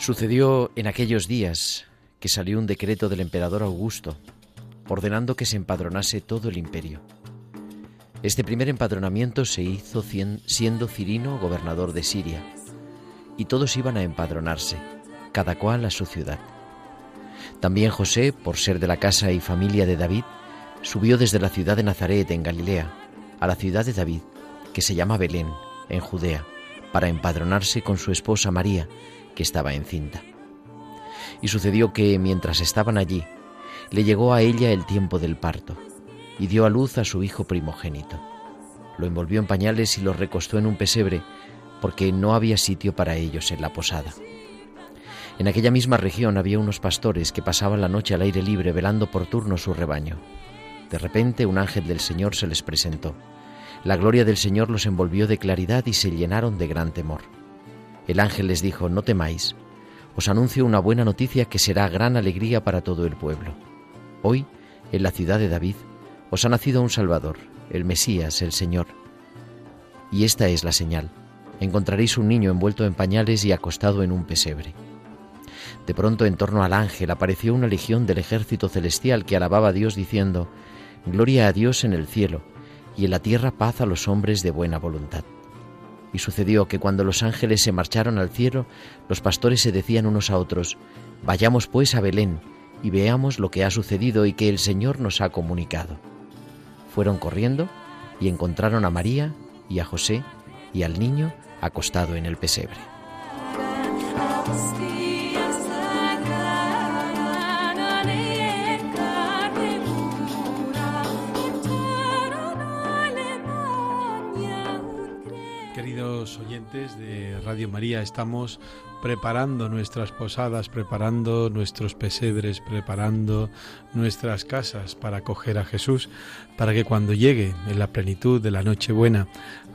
Sucedió en aquellos días que salió un decreto del emperador Augusto ordenando que se empadronase todo el imperio. Este primer empadronamiento se hizo siendo Cirino gobernador de Siria, y todos iban a empadronarse, cada cual a su ciudad. También José, por ser de la casa y familia de David, subió desde la ciudad de Nazaret, en Galilea, a la ciudad de David, que se llama Belén, en Judea, para empadronarse con su esposa María, estaba encinta. Y sucedió que, mientras estaban allí, le llegó a ella el tiempo del parto, y dio a luz a su hijo primogénito. Lo envolvió en pañales y lo recostó en un pesebre, porque no había sitio para ellos en la posada. En aquella misma región había unos pastores que pasaban la noche al aire libre velando por turno su rebaño. De repente un ángel del Señor se les presentó. La gloria del Señor los envolvió de claridad y se llenaron de gran temor. El ángel les dijo, no temáis, os anuncio una buena noticia que será gran alegría para todo el pueblo. Hoy, en la ciudad de David, os ha nacido un Salvador, el Mesías, el Señor. Y esta es la señal. Encontraréis un niño envuelto en pañales y acostado en un pesebre. De pronto en torno al ángel apareció una legión del ejército celestial que alababa a Dios diciendo, Gloria a Dios en el cielo, y en la tierra paz a los hombres de buena voluntad. Y sucedió que cuando los ángeles se marcharon al cielo, los pastores se decían unos a otros, Vayamos pues a Belén y veamos lo que ha sucedido y que el Señor nos ha comunicado. Fueron corriendo y encontraron a María y a José y al niño acostado en el pesebre. Oyentes de Radio María, estamos preparando nuestras posadas, preparando nuestros pesebres, preparando nuestras casas para acoger a Jesús, para que cuando llegue en la plenitud de la Nochebuena,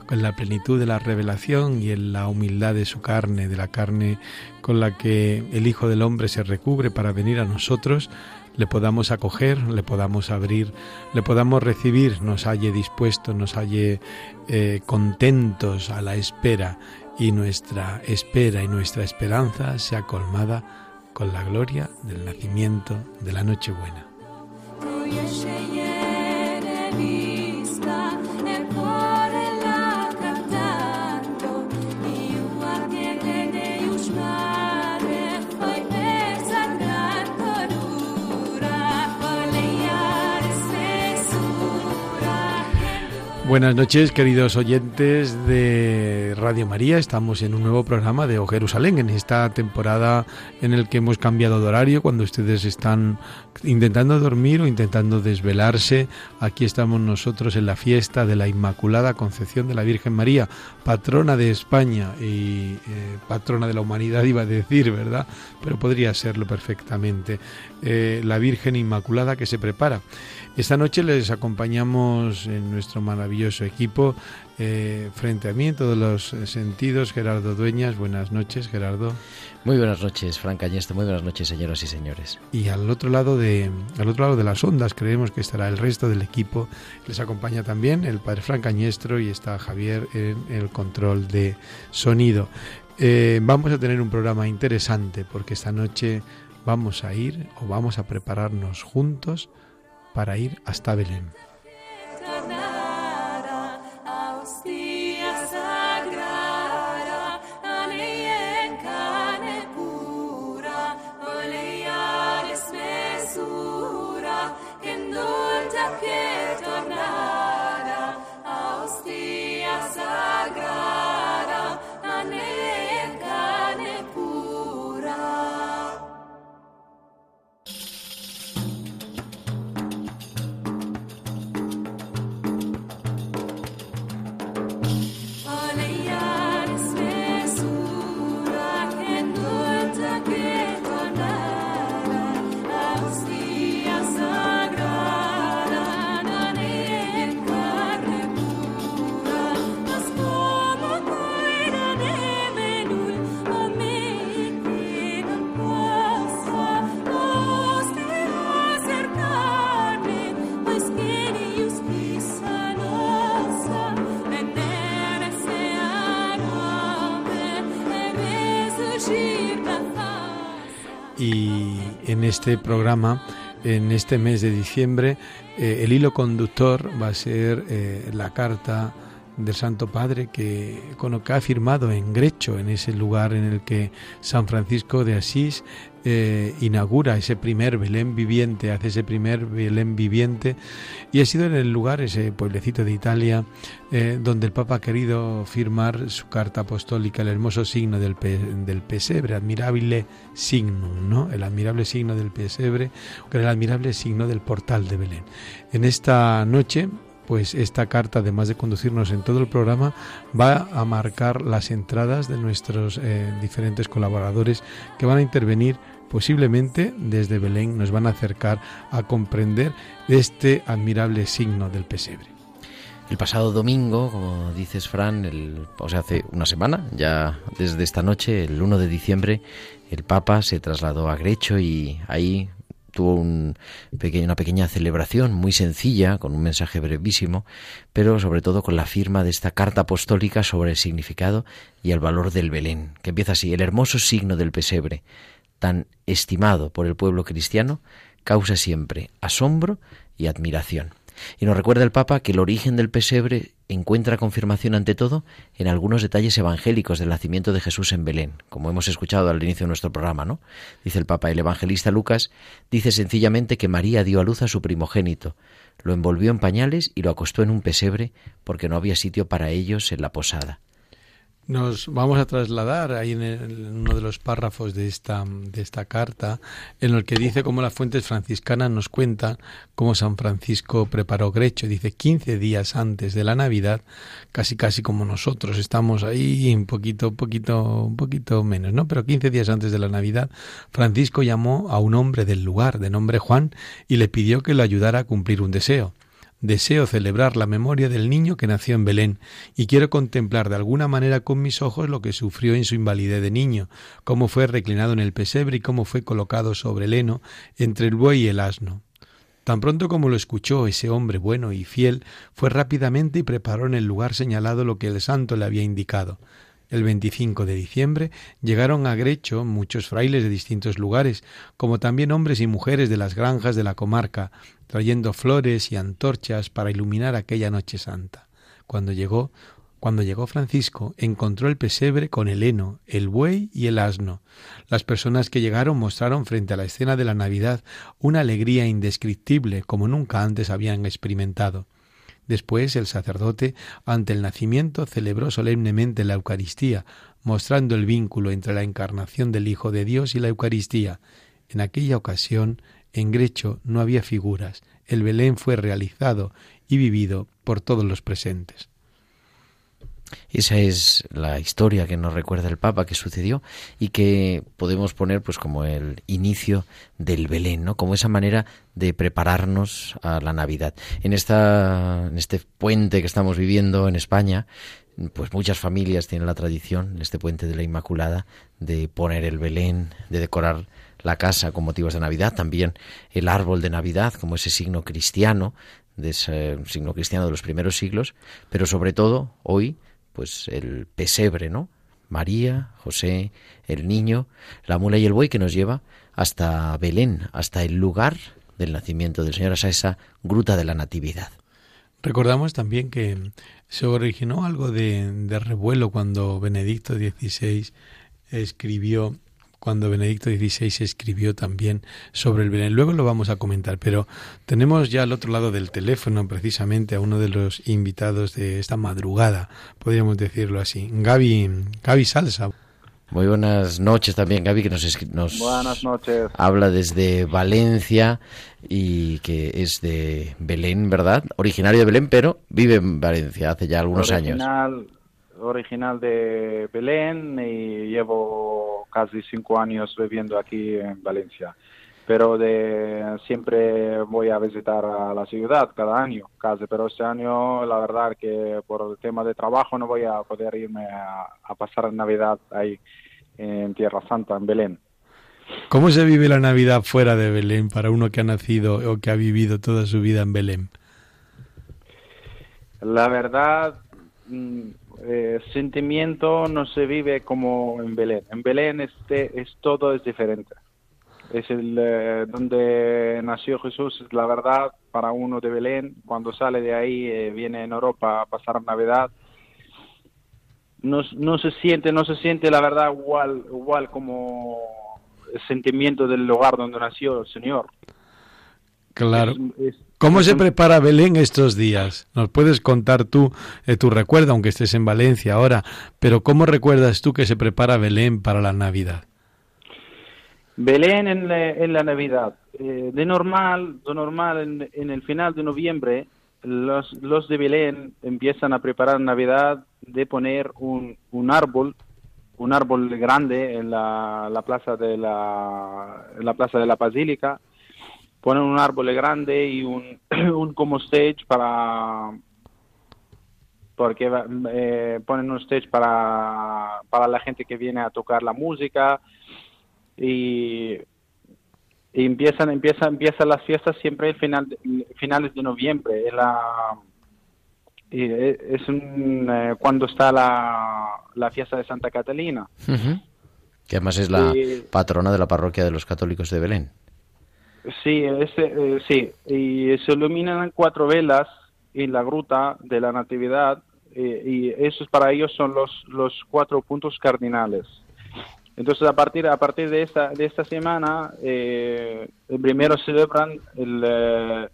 en la plenitud de la revelación y en la humildad de su carne, de la carne con la que el Hijo del Hombre se recubre para venir a nosotros, le podamos acoger, le podamos abrir, le podamos recibir, nos halle dispuestos, nos halle eh, contentos a la espera y nuestra espera y nuestra esperanza sea colmada con la gloria del nacimiento de la Nochebuena. Buenas noches, queridos oyentes de Radio María. Estamos en un nuevo programa de O Jerusalén, en esta temporada en el que hemos cambiado de horario, cuando ustedes están intentando dormir o intentando desvelarse. Aquí estamos nosotros en la fiesta de la Inmaculada Concepción de la Virgen María, patrona de España y eh, patrona de la humanidad, iba a decir, ¿verdad? Pero podría serlo perfectamente. Eh, la Virgen Inmaculada que se prepara. Esta noche les acompañamos en nuestro maravilloso equipo, eh, frente a mí en todos los sentidos, Gerardo Dueñas. Buenas noches, Gerardo. Muy buenas noches, Frank. Muy buenas noches, señoras y señores. Y al otro lado de, al otro lado de las ondas creemos que estará el resto del equipo. Les acompaña también el padre Frank Cañestro y está Javier en el control de sonido. Eh, vamos a tener un programa interesante porque esta noche vamos a ir o vamos a prepararnos juntos para ir hasta Belén. Este programa, en este mes de diciembre, eh, el hilo conductor va a ser eh, la carta del Santo Padre que, con ha firmado en Grecho, en ese lugar en el que San Francisco de Asís eh, inaugura ese primer Belén viviente, hace ese primer Belén viviente, y ha sido en el lugar, ese pueblecito de Italia, eh, donde el Papa ha querido firmar su carta apostólica, el hermoso signo del, del pesebre, admirable signo, ¿no? El admirable signo del pesebre, el admirable signo del portal de Belén. En esta noche pues esta carta, además de conducirnos en todo el programa, va a marcar las entradas de nuestros eh, diferentes colaboradores que van a intervenir posiblemente desde Belén, nos van a acercar a comprender este admirable signo del pesebre. El pasado domingo, como dices Fran, el, o sea, hace una semana, ya desde esta noche, el 1 de diciembre, el Papa se trasladó a Grecho y ahí tuvo un una pequeña celebración muy sencilla, con un mensaje brevísimo, pero sobre todo con la firma de esta carta apostólica sobre el significado y el valor del Belén, que empieza así, el hermoso signo del pesebre, tan estimado por el pueblo cristiano, causa siempre asombro y admiración. Y nos recuerda el Papa que el origen del pesebre encuentra confirmación ante todo en algunos detalles evangélicos del nacimiento de Jesús en Belén, como hemos escuchado al inicio de nuestro programa, ¿no? Dice el Papa, el evangelista Lucas dice sencillamente que María dio a luz a su primogénito, lo envolvió en pañales y lo acostó en un pesebre porque no había sitio para ellos en la posada. Nos vamos a trasladar ahí en, uno de los párrafos de esta, de esta carta, en el que dice cómo las fuentes franciscanas nos cuentan cómo San Francisco preparó Grecho. Dice 15 días antes de la Navidad, casi casi como nosotros estamos ahí un poquito, poquito, un poquito menos, ¿no? Pero 15 días antes de la Navidad, Francisco llamó a un hombre del lugar, de nombre Juan, y le pidió que le ayudara a cumplir un deseo. Deseo celebrar la memoria del niño que nació en Belén y quiero contemplar de alguna manera con mis ojos lo que sufrió en su invalidez de niño, cómo fue reclinado en el pesebre y cómo fue colocado sobre el heno entre el buey y el asno. Tan pronto como lo escuchó ese hombre bueno y fiel, fue rápidamente y preparó en el lugar señalado lo que el santo le había indicado. El 25 de diciembre llegaron a Grecho muchos frailes de distintos lugares, como también hombres y mujeres de las granjas de la comarca, trayendo flores y antorchas para iluminar aquella noche santa. Cuando llegó, cuando llegó Francisco, encontró el pesebre con el heno, el buey y el asno. Las personas que llegaron mostraron frente a la escena de la Navidad una alegría indescriptible como nunca antes habían experimentado. Después el sacerdote, ante el nacimiento, celebró solemnemente la Eucaristía, mostrando el vínculo entre la encarnación del Hijo de Dios y la Eucaristía. En aquella ocasión, en Grecho no había figuras, el Belén fue realizado y vivido por todos los presentes. Esa es la historia que nos recuerda el Papa que sucedió y que podemos poner pues como el inicio del Belén, ¿no? Como esa manera de prepararnos a la Navidad. En esta en este puente que estamos viviendo en España, pues muchas familias tienen la tradición, en este puente de la Inmaculada, de poner el Belén, de decorar la casa con motivos de Navidad, también el árbol de Navidad como ese signo cristiano, de ese signo cristiano de los primeros siglos, pero sobre todo hoy pues el pesebre, ¿no? María, José, el niño, la mula y el buey que nos lleva hasta Belén, hasta el lugar del nacimiento del Señor, hasta esa gruta de la Natividad. Recordamos también que se originó algo de, de revuelo cuando Benedicto XVI escribió cuando Benedicto XVI escribió también sobre el Belén. Luego lo vamos a comentar, pero tenemos ya al otro lado del teléfono precisamente a uno de los invitados de esta madrugada, podríamos decirlo así, Gaby, Gaby Salsa. Muy buenas noches también, Gaby, que nos, nos buenas noches. habla desde Valencia y que es de Belén, ¿verdad? Originario de Belén, pero vive en Valencia hace ya algunos años original de Belén y llevo casi cinco años viviendo aquí en Valencia. Pero de siempre voy a visitar a la ciudad cada año, casi. Pero este año, la verdad que por el tema de trabajo no voy a poder irme a, a pasar Navidad ahí en Tierra Santa, en Belén. ¿Cómo se vive la Navidad fuera de Belén para uno que ha nacido o que ha vivido toda su vida en Belén? La verdad, mm, eh, sentimiento no se vive como en Belén. En Belén este es todo es diferente. es el eh, donde nació Jesús, es la verdad para uno de Belén. Cuando sale de ahí eh, viene en Europa a pasar Navidad. No, no se siente, no se siente la verdad igual, igual como el sentimiento del lugar donde nació el Señor. Claro. ¿Cómo se prepara Belén estos días? Nos puedes contar tú eh, tu recuerdo, aunque estés en Valencia ahora, pero ¿cómo recuerdas tú que se prepara Belén para la Navidad? Belén en la, en la Navidad. Eh, de normal, de normal en, el final de noviembre, los, los de Belén empiezan a preparar Navidad de poner un, un árbol, un árbol grande en la, la plaza de la, en la plaza de la Basílica ponen un árbol grande y un, un como stage para porque eh, ponen un stage para, para la gente que viene a tocar la música y, y empiezan empiezan empiezan las fiestas siempre el final finales de noviembre. Es la es eh, cuando está la, la fiesta de Santa Catalina. Que además es la patrona de la parroquia de los católicos de Belén Sí, ese, eh, sí, y se iluminan cuatro velas en la gruta de la Natividad eh, y esos para ellos son los, los cuatro puntos cardinales. Entonces a partir a partir de esta de esta semana eh, primero celebran el,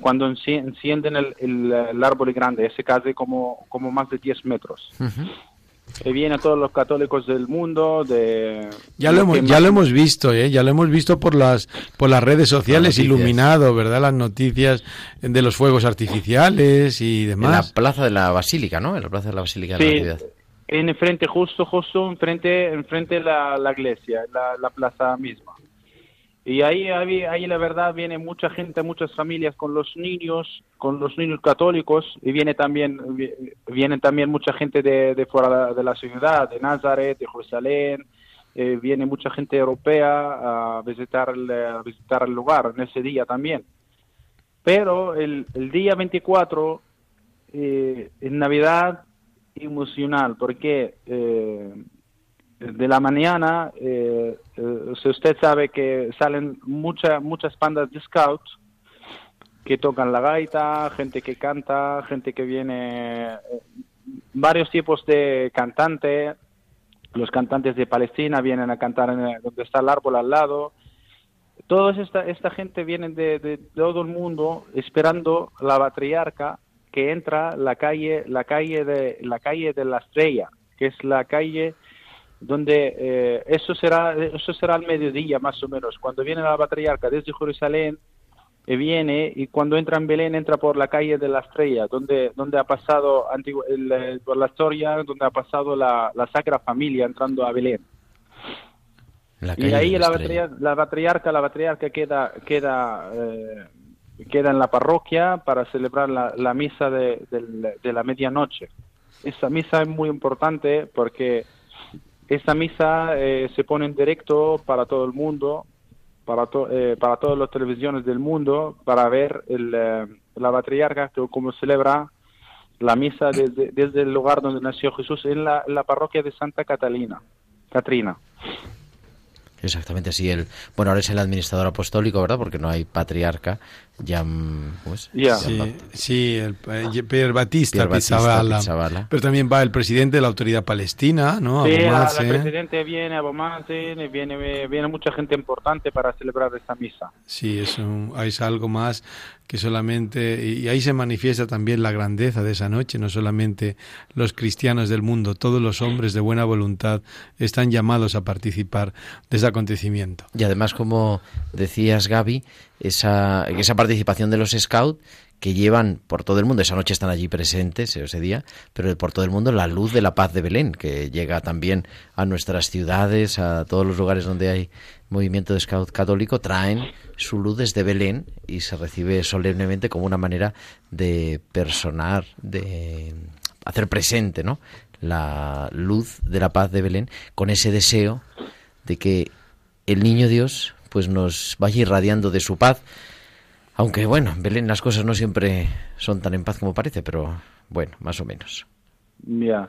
cuando encienden el, el, árbol grande, ese casi como como más de 10 metros que vienen todos los católicos del mundo de ya lo hemos ya lo hemos visto ¿eh? ya lo hemos visto por las por las redes sociales iluminado verdad las noticias de los fuegos artificiales y demás en la plaza de la basílica no en la plaza de la basílica de la Natividad en enfrente justo justo enfrente enfrente la, la iglesia la, la plaza misma y ahí, ahí, la verdad viene mucha gente, muchas familias con los niños, con los niños católicos y viene también, viene también mucha gente de, de fuera de la ciudad, de Nazaret, de Jerusalén, eh, viene mucha gente europea a visitar el, visitar el lugar en ese día también. Pero el, el día 24, eh, en Navidad, emocional, porque eh, de la mañana, eh, eh, si usted sabe que salen muchas muchas bandas de scouts que tocan la gaita, gente que canta, gente que viene, eh, varios tipos de cantantes, los cantantes de Palestina vienen a cantar en donde está el árbol al lado. Toda esta, esta gente viene de, de, todo el mundo esperando la patriarca que entra la calle, la calle de la calle de la estrella, que es la calle donde eh, eso será eso será al mediodía más o menos. Cuando viene la patriarca desde Jerusalén eh, viene y cuando entra en Belén entra por la calle de la Estrella donde donde ha pasado el, por la historia donde ha pasado la, la Sacra Familia entrando a Belén. Y ahí la, la, patriarca la patriarca queda queda eh, queda en la parroquia para celebrar la, la misa de, de, de la medianoche. Esa misa es muy importante porque esta misa eh, se pone en directo para todo el mundo, para, eh, para todas las televisiones del mundo, para ver el, eh, la patriarca como celebra la misa desde, desde, el lugar donde nació Jesús en la, en la parroquia de Santa Catalina, Catrina. Exactamente, sí. El, bueno, ahora es el administrador apostólico, ¿verdad? Porque no hay patriarca. Ya ¿cómo es? Sí, sí, el, eh, Pierre Batista, Pizzabala, Pero también va el presidente de la autoridad palestina, ¿no? Sí, el presidente viene, Abomance, viene, viene mucha gente importante para celebrar esta misa. Sí, es, es algo más que solamente, y ahí se manifiesta también la grandeza de esa noche, no solamente los cristianos del mundo, todos los hombres de buena voluntad están llamados a participar de ese acontecimiento. Y además, como decías, Gaby, esa, esa participación de los scouts que llevan por todo el mundo, esa noche están allí presentes, ese día, pero por todo el mundo la luz de la paz de Belén, que llega también a nuestras ciudades, a todos los lugares donde hay movimiento de scout católico, traen su luz desde Belén y se recibe solemnemente como una manera de personar, de hacer presente, ¿no? La luz de la paz de Belén con ese deseo de que el niño Dios pues nos vaya irradiando de su paz aunque bueno, en Belén las cosas no siempre son tan en paz como parece, pero bueno, más o menos. Ya.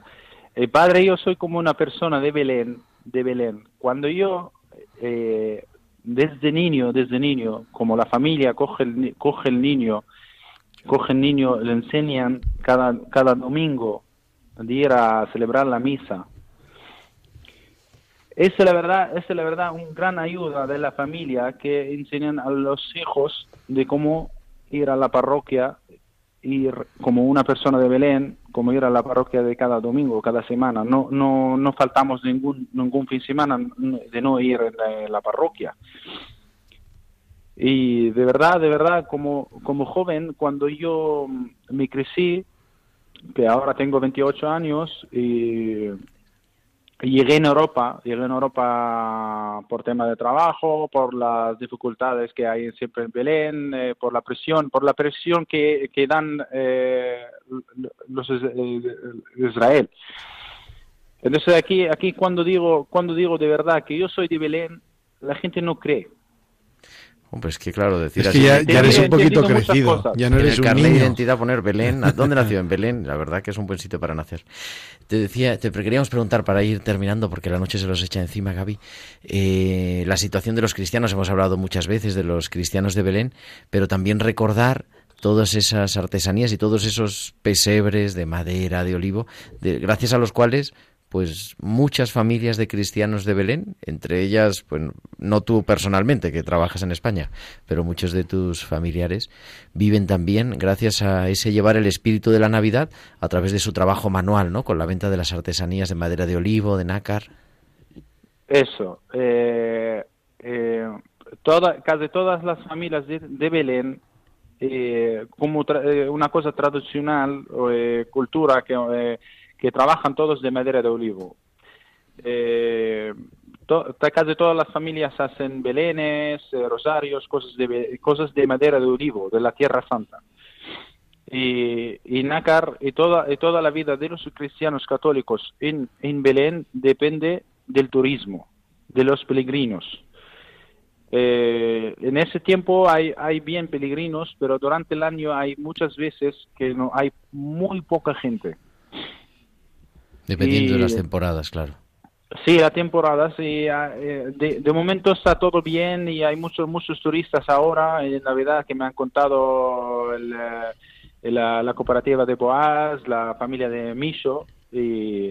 el padre, yo soy como una persona de Belén, de Belén. Cuando yo, eh, desde niño, desde niño, como la familia coge el, coge el niño, coge el niño, le enseñan cada, cada domingo de ir a celebrar la misa. Es la verdad, es la verdad una gran ayuda de la familia que enseñan a los hijos de cómo ir a la parroquia, ir como una persona de Belén, como ir a la parroquia de cada domingo, cada semana. No, no, no faltamos ningún, ningún fin de semana de no ir en la, parroquia. Y de verdad, de verdad, como, como joven, cuando yo me crecí, que ahora tengo 28 años, y llegué en Europa, llegué en Europa por tema de trabajo, por las dificultades que hay siempre en Belén, eh, por la presión, por la presión que, que dan eh, los eh, Israel. Entonces aquí, aquí cuando digo, cuando digo de verdad que yo soy de Belén, la gente no cree. Pues que claro, decir es que Ya, eres un poquito crecido, ya no eres en el de identidad poner Belén, ¿dónde nació? En Belén, la verdad que es un buen sitio para nacer. Te decía, te queríamos preguntar para ir terminando, porque la noche se los echa encima, Gaby, eh, la situación de los cristianos, hemos hablado muchas veces de los cristianos de Belén, pero también recordar todas esas artesanías y todos esos pesebres de madera, de olivo, de, gracias a los cuales pues muchas familias de cristianos de Belén, entre ellas, pues no tú personalmente que trabajas en España, pero muchos de tus familiares viven también gracias a ese llevar el espíritu de la Navidad a través de su trabajo manual, ¿no? Con la venta de las artesanías de madera de olivo, de nácar. Eso. Eh, eh, toda, casi todas las familias de, de Belén eh, como eh, una cosa tradicional, cultura que que trabajan todos de madera de olivo. Eh, casi todas las familias hacen belenes, eh, rosarios, cosas de, cosas de madera de olivo, de la Tierra Santa. Y, y Nácar y toda, y toda la vida de los cristianos católicos en, en Belén depende del turismo, de los peregrinos. Eh, en ese tiempo hay, hay bien peregrinos, pero durante el año hay muchas veces que no hay muy poca gente. Dependiendo y, de las temporadas, claro. Sí, la temporada, sí. Eh, de, de, momento está todo bien y hay muchos muchos turistas ahora en Navidad que me han contado el, la, la, cooperativa de Boaz, la familia de Micho y,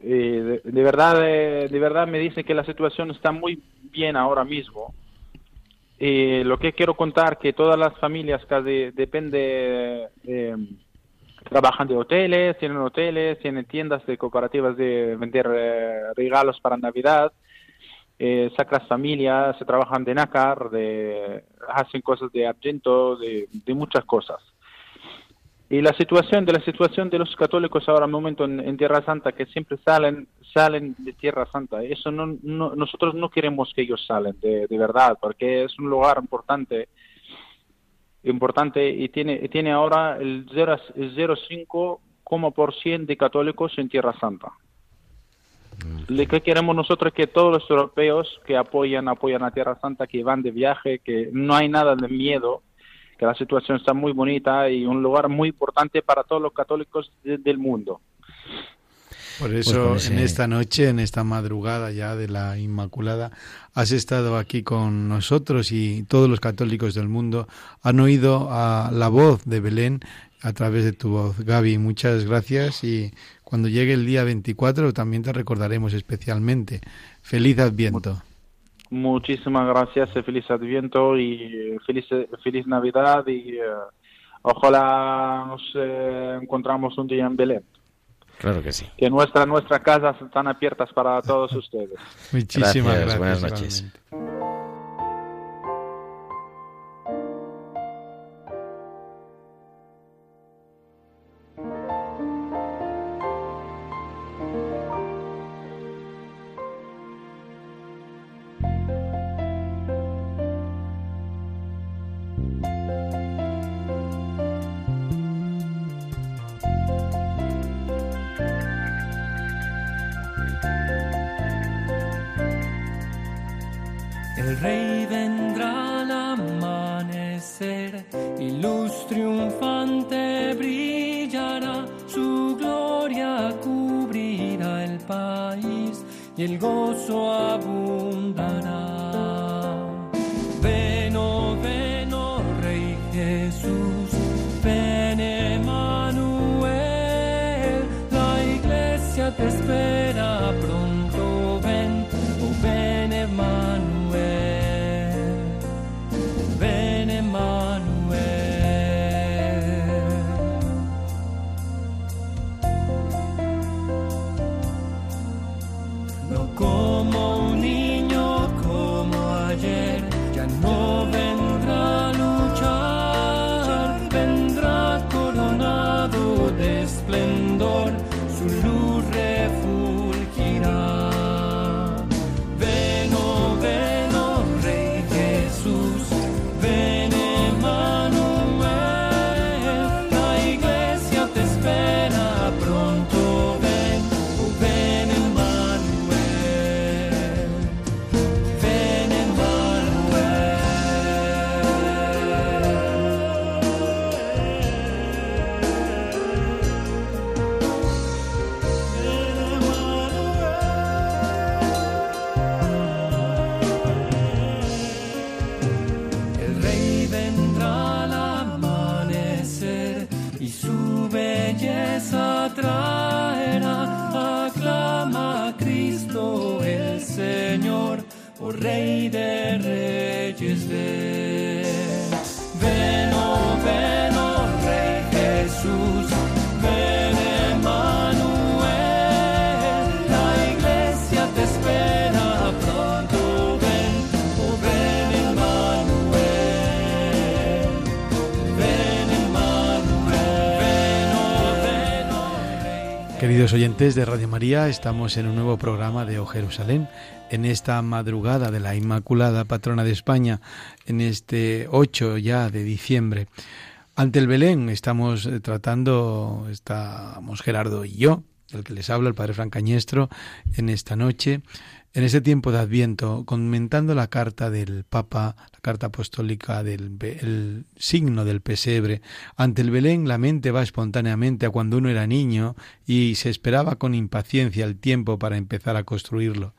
y de, de, verdad de, de, verdad me dicen que la situación está muy bien ahora mismo. Y lo que quiero contar que todas las familias casi depende eh, trabajan de hoteles, tienen hoteles, tienen tiendas de cooperativas de vender eh, regalos para Navidad, eh, sacras familias, se trabajan de nácar, de, hacen cosas de argento, de, muchas cosas. Y la situación de la situación de los católicos ahora momento en, Tierra Santa que siempre salen salen de Tierra Santa. Eso no, no nosotros no queremos que ellos salen de verdad, porque es un lugar importante importante y tiene, tiene ahora el 0,5% de católicos en Tierra Santa. Lo que queremos nosotros es que todos los europeos que apoyan, apoyan a Tierra Santa, que van de viaje, que no hay nada de miedo, que la situación está muy bonita y un lugar muy importante para todos los católicos de, del mundo. Por eso pues en esta noche, en esta madrugada ya de la Inmaculada, has estado aquí con nosotros y todos los católicos del mundo han oído a la voz de Belén a través de tu voz. Gaby, muchas gracias y cuando llegue el día 24 también te recordaremos especialmente. Feliz Adviento. Muchísimas gracias, feliz Adviento y feliz, feliz Navidad y uh, ojalá nos eh, encontramos un día en Belén. Claro que sí. Que nuestra, nuestras casas están abiertas para todos ustedes. Muchísimas gracias. gracias. Buenas noches. Realmente. Amanecer y triunfante brillará, su gloria cubrirá el país y el gozo abundará. Queridos oyentes de Radio María, estamos en un nuevo programa de O Jerusalén, en esta madrugada de la Inmaculada Patrona de España, en este 8 ya de diciembre. Ante el Belén estamos eh, tratando, estamos Gerardo y yo, el que les habla, el Padre Francañestro, en esta noche, en este tiempo de Adviento, comentando la carta del Papa, la carta apostólica del el signo del pesebre. Ante el Belén la mente va espontáneamente a cuando uno era niño y se esperaba con impaciencia el tiempo para empezar a construirlo.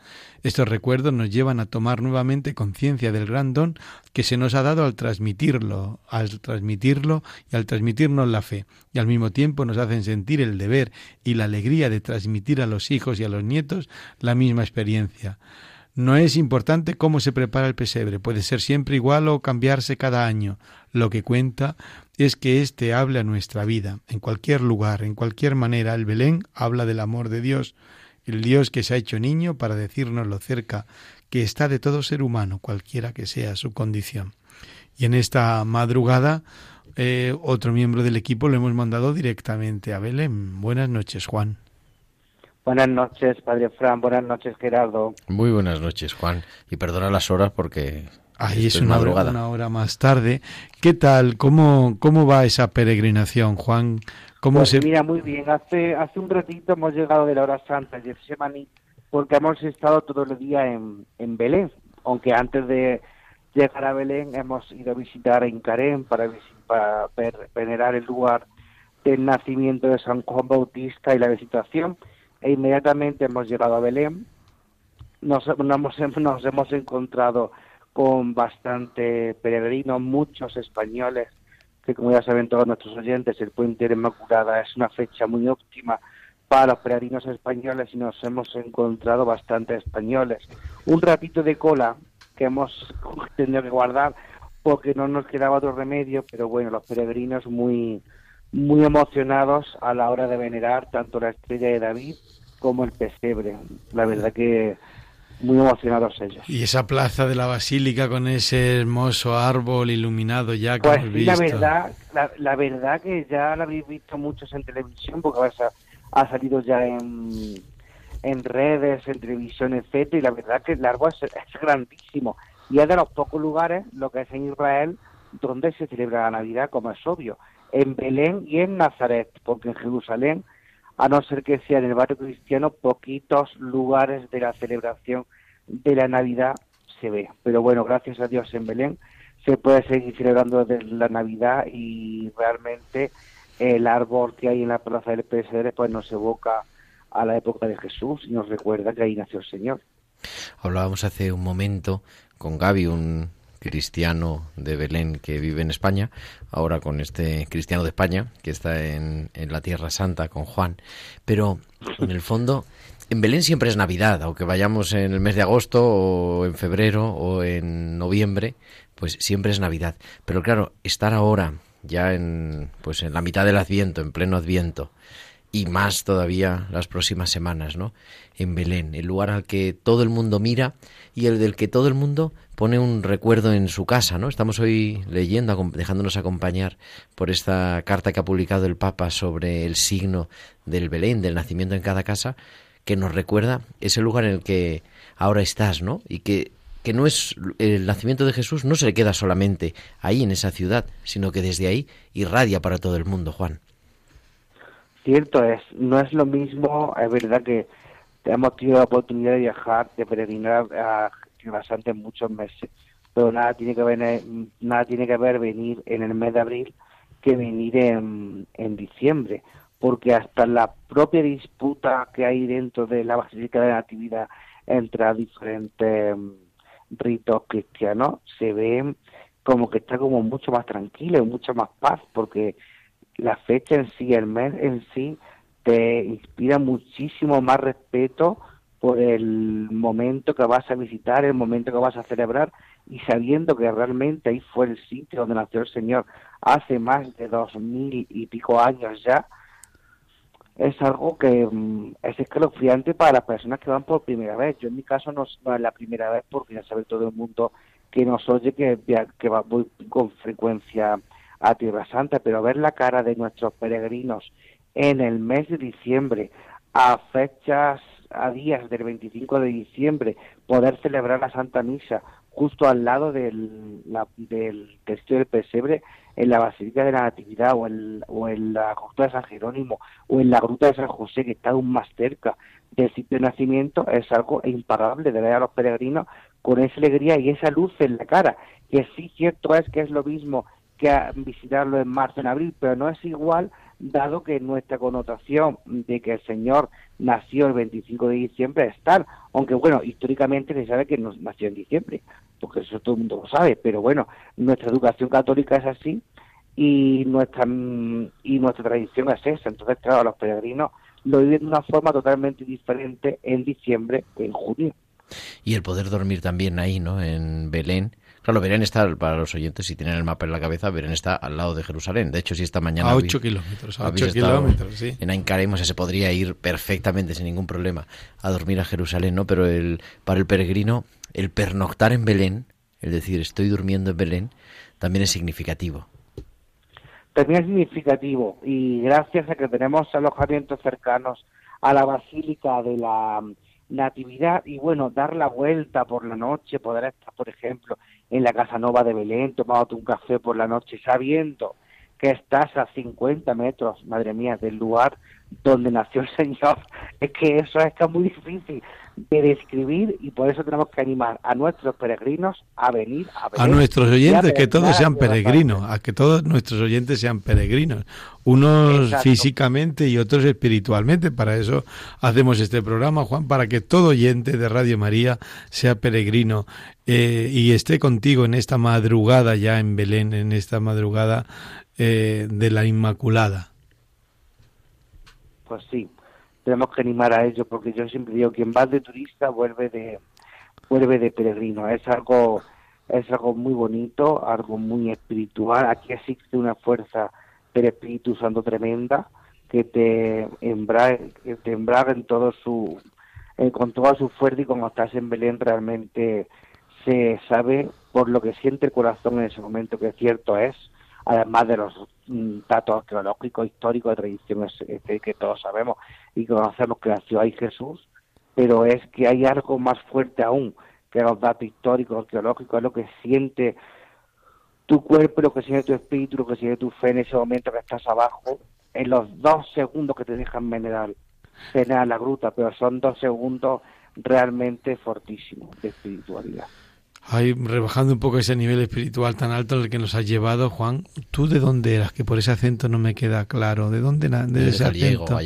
Estos recuerdos nos llevan a tomar nuevamente conciencia del gran don que se nos ha dado al transmitirlo, al transmitirlo y al transmitirnos la fe, y al mismo tiempo nos hacen sentir el deber y la alegría de transmitir a los hijos y a los nietos la misma experiencia. No es importante cómo se prepara el pesebre, puede ser siempre igual o cambiarse cada año. Lo que cuenta es que éste hable a nuestra vida, en cualquier lugar, en cualquier manera. El Belén habla del amor de Dios, el Dios que se ha hecho niño para decirnos lo cerca que está de todo ser humano, cualquiera que sea su condición. Y en esta madrugada, eh, otro miembro del equipo lo hemos mandado directamente a Belén. Buenas noches, Juan. Buenas noches, Padre Fran. Buenas noches, Gerardo. Muy buenas noches, Juan. Y perdona las horas porque Ahí es una hora, una hora, más tarde. ¿Qué tal? ¿Cómo, cómo va esa peregrinación, Juan? Pues mira, muy bien. Hace, hace un ratito hemos llegado de la hora santa de Semaní porque hemos estado todo el día en, en Belén, aunque antes de llegar a Belén hemos ido a visitar a Incarén para, para venerar el lugar del nacimiento de San Juan Bautista y la visitación e inmediatamente hemos llegado a Belén. Nos, nos, nos hemos encontrado con bastante peregrinos, muchos españoles que como ya saben todos nuestros oyentes, el Puente de Inmaculada es una fecha muy óptima para los peregrinos españoles y nos hemos encontrado bastantes españoles. Un ratito de cola que hemos tenido que guardar porque no nos quedaba otro remedio, pero bueno, los peregrinos muy muy emocionados a la hora de venerar tanto la estrella de David como el pesebre. La verdad que muy emocionados ellos. Y esa plaza de la Basílica con ese hermoso árbol iluminado ya que pues hemos visto. La verdad, la, verdad que ya la habéis visto muchos en televisión porque ha, ha salido ya en, en redes, en televisión, etcétera, y la verdad que el árbol es, grandísimo. Y es de los pocos lugares, lo que es en Israel, donde se celebra la Navidad, como es obvio. En Belén y en Nazaret, porque en Jerusalén a no ser que sea en el barrio cristiano, poquitos lugares de la celebración de la Navidad se ve. Pero bueno, gracias a Dios en Belén se puede seguir celebrando la Navidad y realmente el árbol que hay en la plaza del PSR pues nos evoca a la época de Jesús y nos recuerda que ahí nació el Señor. Hablábamos hace un momento con Gaby, un cristiano de Belén que vive en España, ahora con este cristiano de España que está en, la Tierra Santa con Juan. Pero en el fondo, en Belén siempre es Navidad, aunque vayamos en el mes de agosto o en febrero o en noviembre, pues siempre es Navidad. Pero claro, estar ahora ya en pues en la mitad del Adviento, en pleno Adviento, y más todavía las próximas semanas, ¿no? En Belén, el lugar al que todo el mundo mira y el del que todo el mundo pone un recuerdo en su casa, ¿no? Estamos hoy leyendo, dejándonos acompañar por esta carta que ha publicado el Papa sobre el signo del Belén, del nacimiento en cada casa, que nos recuerda ese lugar en el que ahora estás, ¿no? Y que que no es el nacimiento de Jesús no se le queda solamente ahí en esa ciudad, sino que desde ahí irradia para todo el mundo, Juan. Cierto es, no es lo mismo, es verdad que hemos tenido la oportunidad de viajar, de peregrinar en muchos meses, pero nada tiene que ver, nada tiene que ver venir en el mes de abril que venir en, en diciembre, porque hasta la propia disputa que hay dentro de la Basílica de la Natividad entre diferentes mm, ritos cristianos se ve como que está como mucho más tranquilo y mucho más paz, porque la fecha en sí, el mes en sí, te inspira muchísimo más respeto por el momento que vas a visitar, el momento que vas a celebrar y sabiendo que realmente ahí fue el sitio donde nació el Señor hace más de dos mil y pico años ya, es algo que mm, es escalofriante para las personas que van por primera vez. Yo en mi caso no, es la primera vez porque ya sabe todo el mundo que nos oye que, va voy con frecuencia a Tierra Santa, pero ver la cara de nuestros peregrinos en el mes de diciembre, a fechas, a días del 25 de diciembre, poder celebrar la Santa Misa justo al lado del, la, del Cristo del Pesebre, en la Basílica de la Natividad o en, o en la Gruta de San Jerónimo o en la Gruta de San José, que está aún más cerca del sitio de nacimiento, es algo impagable de ver a los peregrinos con esa alegría y esa luz en la cara, que sí cierto es que es lo mismo que visitarlo en marzo, en abril, pero no es igual dado que nuestra connotación de que el Señor nació el 25 de diciembre es tal, aunque bueno, históricamente se sabe que nació en diciembre, porque eso todo el mundo lo sabe, pero bueno, nuestra educación católica es así y nuestra y nuestra tradición es esa, entonces claro, los peregrinos lo viven de una forma totalmente diferente en diciembre que en junio. Y el poder dormir también ahí, ¿no? En Belén, Claro, Belén está, para los oyentes, si tienen el mapa en la cabeza, Belén está al lado de Jerusalén. De hecho, si esta mañana... A 8 kilómetros, a 8 kilómetros, sí. En Ain se podría ir perfectamente, sin ningún problema, a dormir a Jerusalén, ¿no? Pero el, para el peregrino, el pernoctar en Belén, es decir, estoy durmiendo en Belén, también es significativo. También es significativo y gracias a que tenemos alojamientos cercanos a la Basílica de la Natividad y bueno, dar la vuelta por la noche, poder estar, por ejemplo, en la Casa Nova de Belén, tomándote un café por la noche, sabiendo que estás a 50 metros, madre mía, del lugar donde nació el Señor, es que eso es muy difícil de describir y por eso tenemos que animar a nuestros peregrinos a venir a A nuestros oyentes, que todos sean peregrinos, a que todos nuestros oyentes sean peregrinos, unos físicamente y otros espiritualmente. Para eso hacemos este programa, Juan, para que todo oyente de Radio María sea peregrino eh, y esté contigo en esta madrugada ya en Belén, en esta madrugada eh, de la Inmaculada. Pues sí, tenemos que animar a ello porque yo siempre digo quien va de turista vuelve de vuelve de peregrino. Es algo es algo muy bonito algo muy espiritual. Aquí existe una fuerza del Espíritu Santo tremenda que te embraga, que te embraga en todo su eh, con toda su fuerza y cuando estás en Belén realmente se sabe por lo que siente el corazón en ese momento que cierto es además de los mm, datos arqueológicos, históricos, de tradiciones este, que todos sabemos y conocemos que nació ahí Jesús, pero es que hay algo más fuerte aún que los datos históricos, arqueológicos, es lo que siente tu cuerpo, lo que siente tu espíritu, lo que siente tu fe en ese momento que estás abajo, en los dos segundos que te dejan venerar, venerar la gruta, pero son dos segundos realmente fortísimos de espiritualidad. Ay, rebajando un poco ese nivel espiritual tan alto al que nos has llevado, Juan, ¿tú de dónde eras? Que por ese acento no me queda claro. ¿De dónde de ese acento?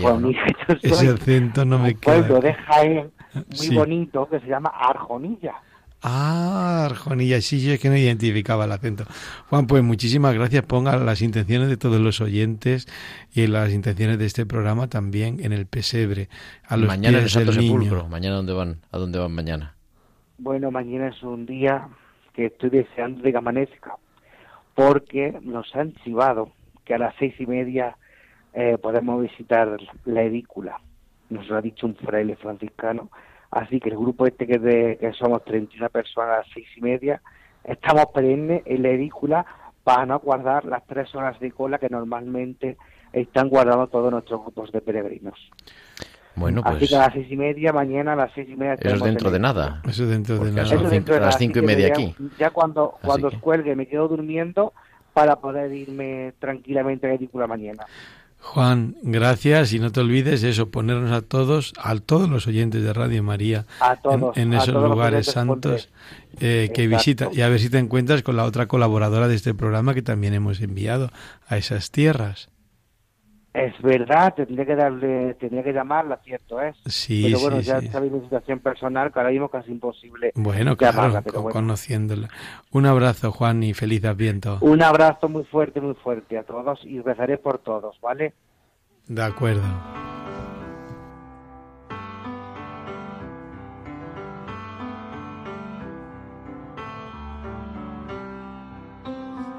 Ese acento no me queda. pueblo de Jaén muy bonito que se llama Arjonilla. Ah, Juanilla, sí, yo es que no identificaba el acento. Juan, pues muchísimas gracias. Ponga las intenciones de todos los oyentes y las intenciones de este programa también en el pesebre. A los mañana en el Santo del niño. Sepulcro. Mañana dónde van, a dónde van mañana. Bueno, mañana es un día que estoy deseando de que amanezca, porque nos han chivado que a las seis y media eh, podemos visitar la edícula. Nos lo ha dicho un fraile franciscano. Así que el grupo este que, de, que somos 31 personas a las seis y media, estamos perennes en la edícula para no guardar las tres horas de cola que normalmente están guardando todos nuestros grupos de peregrinos. Bueno, Así pues que a las seis y media, mañana a las seis y media... eso es dentro en de nada. Eso dentro de nada. a las Eso cinco- dentro de a las nada, cinco y media ya- aquí. Ya cuando, Así cuando que- os cuelgue me quedo durmiendo para poder irme tranquilamente a la película mañana. Juan, gracias y no te olvides eso, ponernos a todos, a todos los oyentes de Radio María, A todos, en, en a esos lugares santos eh, que Exacto. visita y a ver si te encuentras con la otra colaboradora de este programa que también hemos enviado a esas tierras. Es verdad, tendría que darle, tendría que llamarla, cierto es. Sí, pero bueno, sí, ya sí. sabéis mi situación personal, que ahora mismo casi imposible Bueno, llamarla, claro, pero co- bueno. conociéndola. Un abrazo, Juan, y feliz Adviento. Un abrazo muy fuerte, muy fuerte a todos y rezaré por todos, ¿vale? De acuerdo.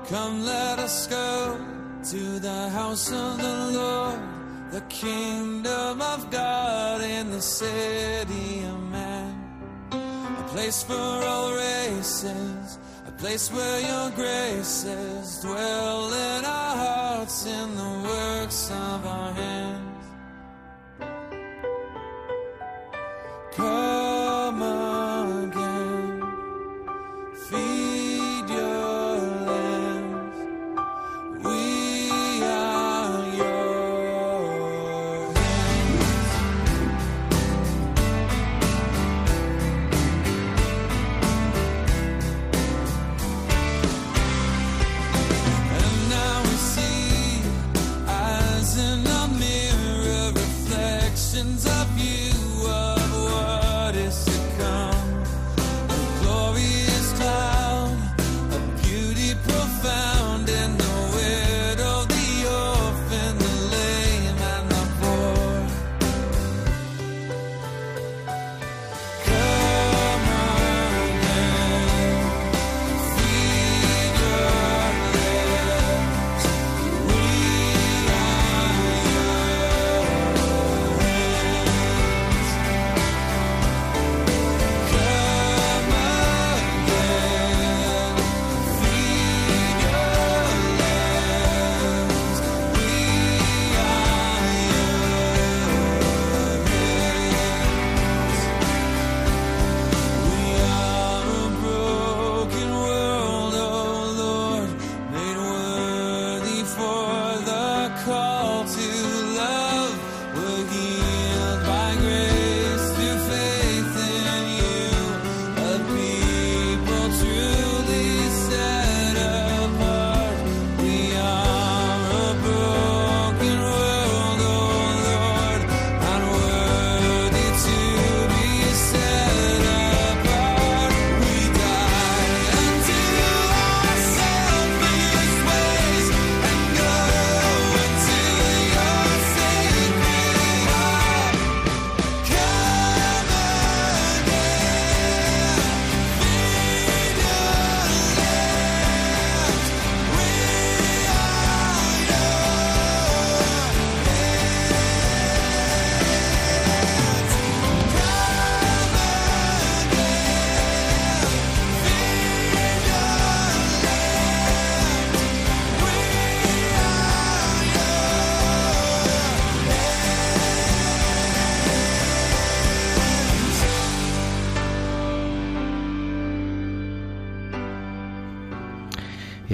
Come, let us go to the house of the Lord, the kingdom of God in the city of man. A place for all races, a place where your graces dwell in our hearts, in the works of our hands.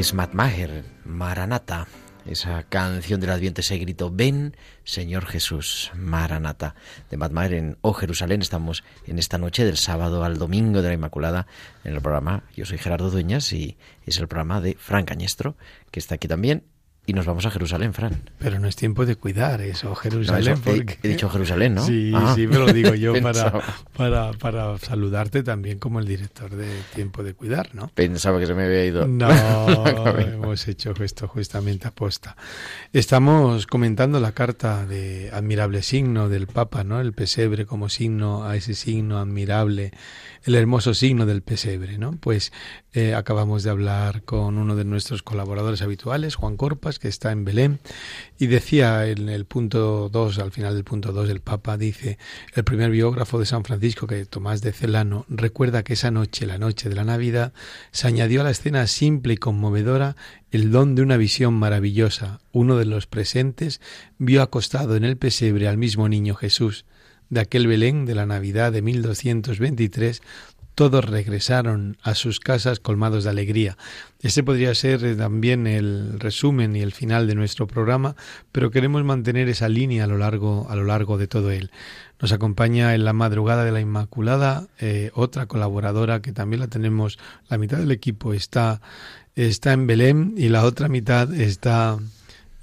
Es Matt Maher, Maranata. Esa canción del Adviento, ese grito, ven Señor Jesús, Maranata, de Matt Maher en Oh Jerusalén. Estamos en esta noche del sábado al domingo de la Inmaculada en el programa. Yo soy Gerardo Dueñas y es el programa de Fran Cañestro, que está aquí también. Y nos vamos a Jerusalén, Fran. Pero no es tiempo de cuidar eso, Jerusalén. No, eso, he- porque- he, dicho Jerusalén, ¿no? Sí, Ah. sí, me lo digo yo para, para, para saludarte también como el director de Tiempo de Cuidar, ¿no? Pensaba que se me había ido. No, hemos hecho esto justamente aposta. Estamos comentando la carta de admirable signo del Papa, ¿no? El pesebre como signo a ese signo admirable, el hermoso signo del pesebre, ¿no? Pues eh, acabamos de hablar con uno de nuestros colaboradores habituales, Juan Corpas, que está en Belén, y decía en el punto 2, al final del punto 2, el Papa dice, el primer biógrafo de San Francisco, que Tomás de Celano, recuerda que esa noche, la noche de la Navidad, se añadió a la escena simple y conmovedora el don de una visión maravillosa. Uno de los presentes vio acostado en el pesebre al mismo niño Jesús. De aquel Belén de la Navidad de 1223, todos regresaron a sus casas colmados de alegría. Este podría ser eh, también el resumen y el final de nuestro programa, pero queremos mantener esa línea a lo largo, a lo largo de todo él. Nos acompaña en la madrugada de la Inmaculada eh, otra colaboradora que también la tenemos, la mitad del equipo está, está en Belén y la otra mitad está,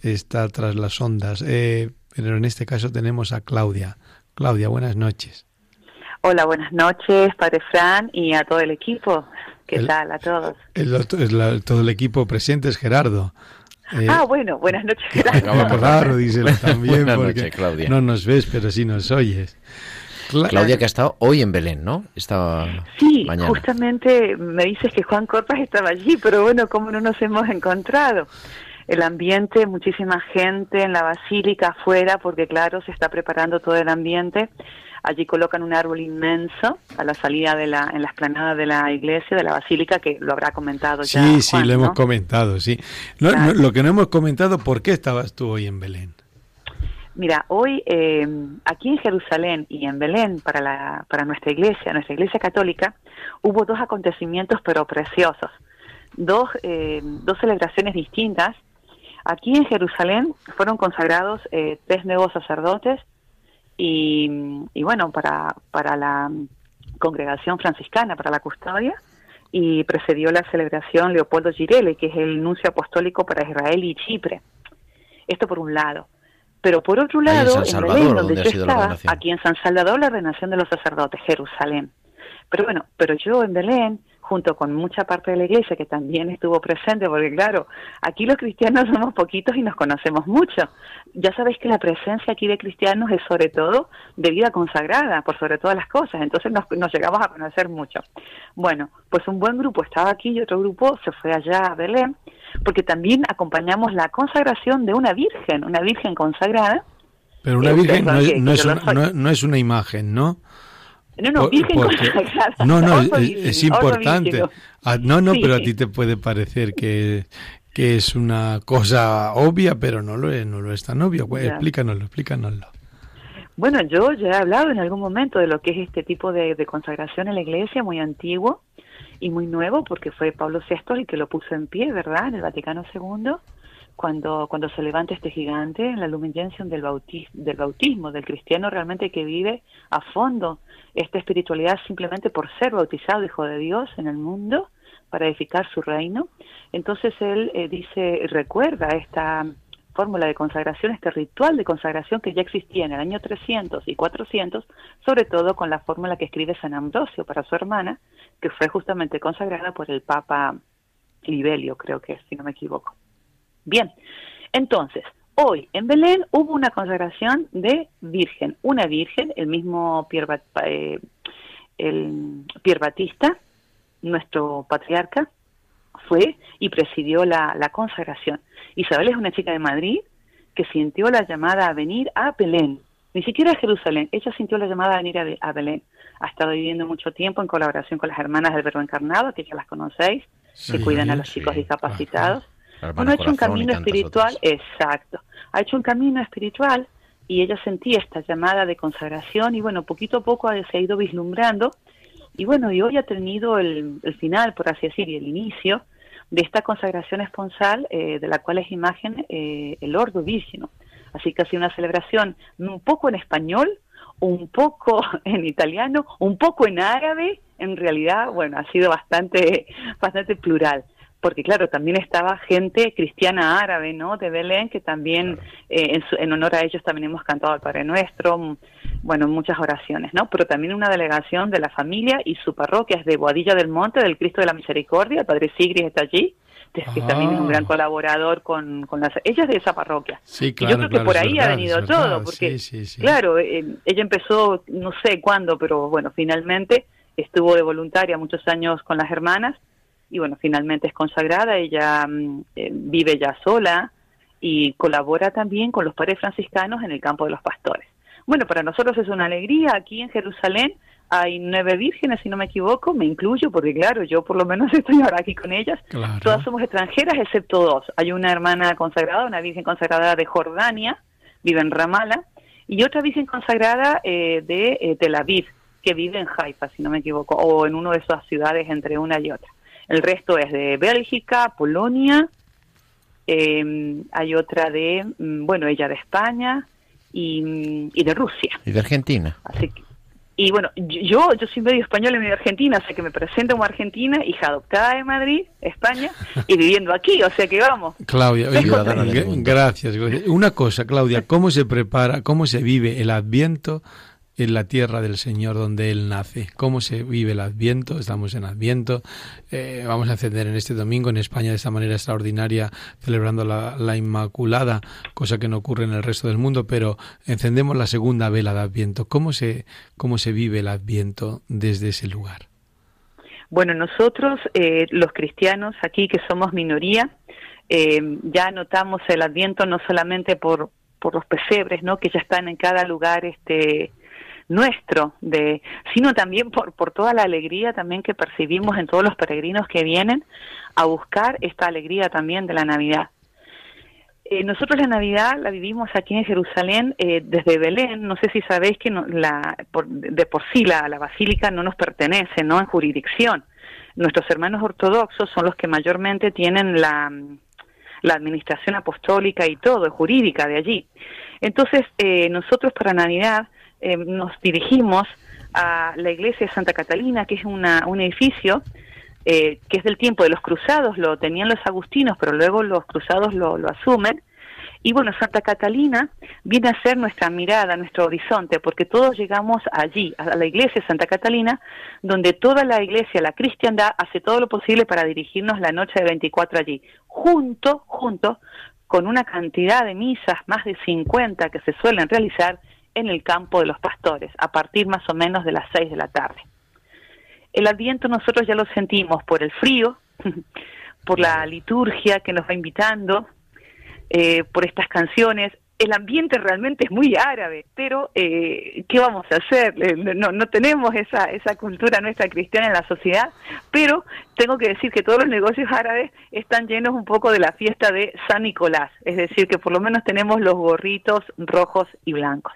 está tras las ondas. Eh, pero en este caso tenemos a Claudia. Claudia, buenas noches. Hola, buenas noches, Padre Fran, y a todo el equipo. ¿Qué El- tal a todos? El todo el equipo presente es Gerardo. Eh, ah, bueno, buenas noches. raro, díselo también, Buenas porque noches, Claudia. no nos ves, pero sí nos oyes. Cla- Claudia que ha estado hoy en Belén, ¿no? Estaba Sí, mañana. justamente me dices que Juan Corpas estaba allí, pero bueno, ¿cómo no nos hemos encontrado? El ambiente, muchísima gente en la basílica afuera, porque claro, se está preparando todo el ambiente. Allí colocan un árbol inmenso a la salida de la, en la explanada de la iglesia, de la basílica, que lo habrá comentado ya. Sí, sí, lo hemos ¿no? comentado, sí. No, no, Claro. lo que no hemos comentado, ¿por qué estabas tú hoy en Belén? Mira, hoy eh, aquí en Jerusalén y en Belén, para, la, para nuestra iglesia, nuestra iglesia católica, hubo dos acontecimientos pero preciosos, dos, eh, dos celebraciones distintas. Aquí en Jerusalén fueron consagrados eh, tres nuevos sacerdotes y, y bueno, para, para la congregación franciscana, para la custodia, y precedió la celebración Leopoldo Girelli, que es el nuncio apostólico para Israel y Chipre. Esto por un lado. Pero por otro en lado, en Salvador, Belén, ¿dónde donde ha yo estaba, aquí en San Salvador, la ordenación de los sacerdotes, Jerusalén. Pero bueno, pero yo en Belén, junto con mucha parte de la iglesia que también estuvo presente, porque claro, aquí los cristianos somos poquitos y nos conocemos mucho. Ya sabéis que la presencia aquí de cristianos es sobre todo de vida consagrada, por sobre todas las cosas, entonces nos, nos llegamos a conocer mucho. Bueno, pues un buen grupo estaba aquí y otro grupo se fue allá a Belén, porque también acompañamos la consagración de una virgen, una virgen consagrada. Pero una Eh, virgen no es, no una, no es una imagen, ¿no? No, no, Por- virgen porque- consagrada. No, no, es, importante. Ah, no, no, Sí, pero a ti te puede parecer que, que es una cosa obvia, pero no lo es, no lo es tan obvio. Pues, explícanoslo, explícanoslo. Bueno, yo ya he hablado en algún momento de lo que es este tipo de, de consagración en la iglesia, muy antiguo y muy nuevo, porque fue Pablo VI el que lo puso en pie, ¿verdad?, en el Vaticano II, cuando, cuando se levanta este gigante en la Lumen del, bautis- del bautismo, del cristiano realmente que vive a fondo esta espiritualidad simplemente por ser bautizado hijo de Dios en el mundo para edificar su reino. Entonces él eh, dice, recuerda esta fórmula de consagración, este ritual de consagración que ya existía en el año 300 y 400, sobre todo con la fórmula que escribe San Ambrosio para su hermana, que fue justamente consagrada por el Papa Libelio, creo que es, si no me equivoco. Bien, entonces, hoy en Belén hubo una consagración de virgen, una virgen, el mismo Pier, Bat- eh, el Pier Batista, nuestro patriarca, fue y presidió la, la consagración. Isabel es una chica de Madrid que sintió la llamada a venir a Belén, ni siquiera a Jerusalén, ella sintió la llamada a venir a, Be- a Belén. Ha estado viviendo mucho tiempo en colaboración con las hermanas del Verbo Encarnado, que ya las conocéis, que Sí, cuidan a los sí. chicos discapacitados. Bueno, ha hecho un camino espiritual, otras. exacto. Ha hecho un camino espiritual y ella sentía esta llamada de consagración y bueno, poquito a poco se ha ido vislumbrando y bueno, y hoy ha tenido el, el final, por así decir, y el inicio de esta consagración esponsal eh, de la cual es imagen eh, el Ordo Virgino. Así que ha sido una celebración un poco en español, un poco en italiano, un poco en árabe, en realidad, bueno, ha sido bastante, bastante plural. Porque claro, también estaba gente cristiana árabe, ¿no? De Belén, que también eh, en, su- en honor a ellos también hemos cantado al Padre Nuestro, mm, bueno, muchas oraciones, ¿no? Pero también una delegación de la familia y su parroquia es de Boadilla del Monte, del Cristo de la Misericordia, el Padre Sigris está allí, que también es un gran Ah. colaborador con, con las... Ella es de esa parroquia. Sí, Y claro. yo creo que por ahí verdad, ha venido todo, porque, Sí, sí, sí. claro, eh, ella empezó, no sé cuándo, pero bueno, finalmente estuvo de voluntaria muchos años con las hermanas y bueno, finalmente es consagrada, ella mm, eh, vive ya sola y colabora también con los padres franciscanos en el campo de los pastores. Bueno, para nosotros es una alegría, aquí en Jerusalén hay nueve vírgenes, si no me equivoco, me incluyo, porque claro, yo por lo menos estoy ahora aquí con ellas, Claro. Todas somos extranjeras excepto dos. Hay una hermana consagrada, una virgen consagrada de Jordania, vive en Ramala, y otra virgen consagrada eh, de eh, Tel Aviv, que vive en Haifa, si no me equivoco, o en una de esas ciudades entre una y otra. El resto es de Bélgica, Polonia, eh, hay otra de, mm, bueno, ella de España y, mm, y de Rusia. ¿Y de Argentina? Así que, y bueno, yo, yo soy medio española y medio argentina, o sea que me presento como argentina, hija adoptada de Madrid, España, y viviendo aquí, o sea que vamos. Claudia, oye, gracias. Una cosa, Claudia, ¿cómo se prepara, cómo se vive el Adviento en la tierra del Señor donde Él nace? ¿Cómo se vive el Adviento? Estamos en Adviento. eh, vamos a encender en este domingo en España de esta manera extraordinaria, celebrando la, la Inmaculada, cosa que no ocurre en el resto del mundo, pero encendemos la segunda vela de Adviento. ¿Cómo se, cómo se vive el Adviento desde ese lugar? Bueno, nosotros, eh, los cristianos aquí, que somos minoría, eh, ya notamos el adviento no solamente por, por los pesebres, ¿no? que ya están en cada lugar este nuestro, de, sino también por, por toda la alegría también que percibimos en todos los peregrinos que vienen a buscar esta alegría también de la Navidad. Eh, nosotros la Navidad la vivimos aquí en Jerusalén eh, desde Belén. No sé si sabéis que no- la, por- de por sí la, la basílica no nos pertenece, no en jurisdicción. Nuestros hermanos ortodoxos son los que mayormente tienen la, la administración apostólica y todo, jurídica de allí. Entonces, eh, nosotros para Navidad eh, nos dirigimos a la iglesia de Santa Catalina, que es una, un edificio eh, que es del tiempo de los cruzados, lo tenían los agustinos, pero luego los cruzados lo, lo asumen. Y bueno, Santa Catalina viene a ser nuestra mirada, nuestro horizonte, porque todos llegamos allí, a la iglesia de Santa Catalina, donde toda la iglesia, la cristiandad, hace todo lo posible para dirigirnos la noche de 24 allí, junto, junto con una cantidad de misas, más de 50 que se suelen realizar en el campo de los pastores, a partir más o menos de las 6 de la tarde. El adviento nosotros ya lo sentimos por el frío, por la liturgia que nos va invitando, eh, por estas canciones. El ambiente realmente es muy árabe, pero eh, ¿qué vamos a hacer? Eh, No, no tenemos esa, esa cultura nuestra cristiana en la sociedad, pero tengo que decir que todos los negocios árabes están llenos un poco de la fiesta de San Nicolás, es decir, que por lo menos tenemos los gorritos rojos y blancos.